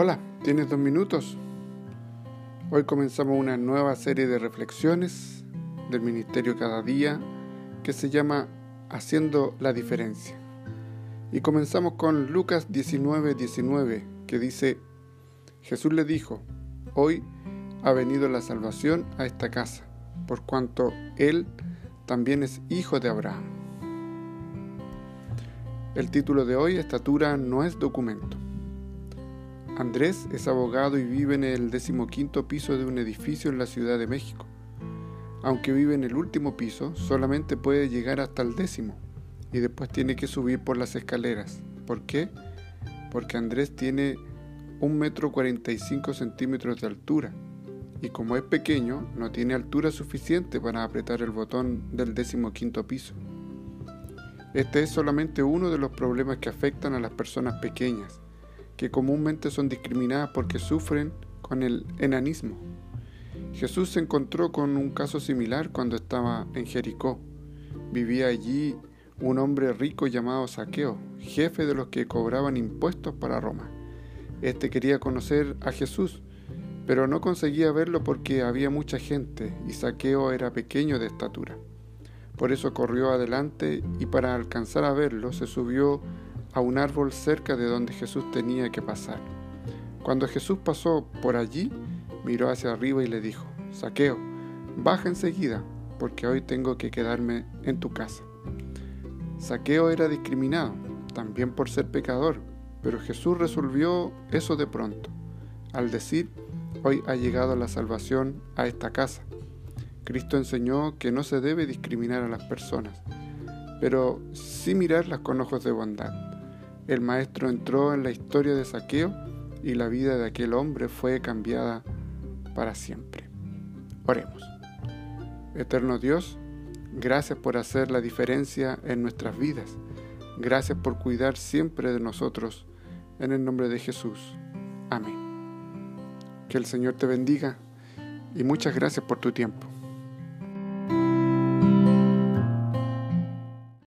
Hola, ¿tienes dos minutos? Hoy comenzamos una nueva serie de reflexiones del Ministerio Cada Día que se llama Haciendo la Diferencia. Y comenzamos con Lucas 19, 19, que dice, Jesús le dijo, hoy ha venido la salvación a esta casa, por cuanto Él también es hijo de Abraham. El título de hoy, Estatura no es documento. Andrés es abogado y vive en el decimoquinto piso de un edificio en la Ciudad de México. Aunque vive en el último piso, solamente puede llegar hasta el décimo y después tiene que subir por las escaleras. ¿Por qué? Porque Andrés tiene un metro cuarenta y cinco centímetros de altura y como es pequeño no tiene altura suficiente para apretar el botón del decimoquinto piso. Este es solamente uno de los problemas que afectan a las personas pequeñas que comúnmente son discriminadas porque sufren con el enanismo. Jesús se encontró con un caso similar cuando estaba en Jericó. Vivía allí un hombre rico llamado Saqueo, jefe de los que cobraban impuestos para Roma. Este quería conocer a Jesús, pero no conseguía verlo porque había mucha gente y Saqueo era pequeño de estatura. Por eso corrió adelante y para alcanzar a verlo se subió a un árbol cerca de donde Jesús tenía que pasar. Cuando Jesús pasó por allí, miró hacia arriba y le dijo, Saqueo, baja enseguida, porque hoy tengo que quedarme en tu casa. Saqueo era discriminado, también por ser pecador, pero Jesús resolvió eso de pronto, al decir, hoy ha llegado la salvación a esta casa. Cristo enseñó que no se debe discriminar a las personas, pero sí mirarlas con ojos de bondad el maestro entró en la historia de saqueo y la vida de aquel hombre fue cambiada para siempre. Oremos. Eterno Dios, gracias por hacer la diferencia en nuestras vidas. Gracias por cuidar siempre de nosotros. En el nombre de Jesús. Amén. Que el Señor te bendiga y muchas gracias por tu tiempo.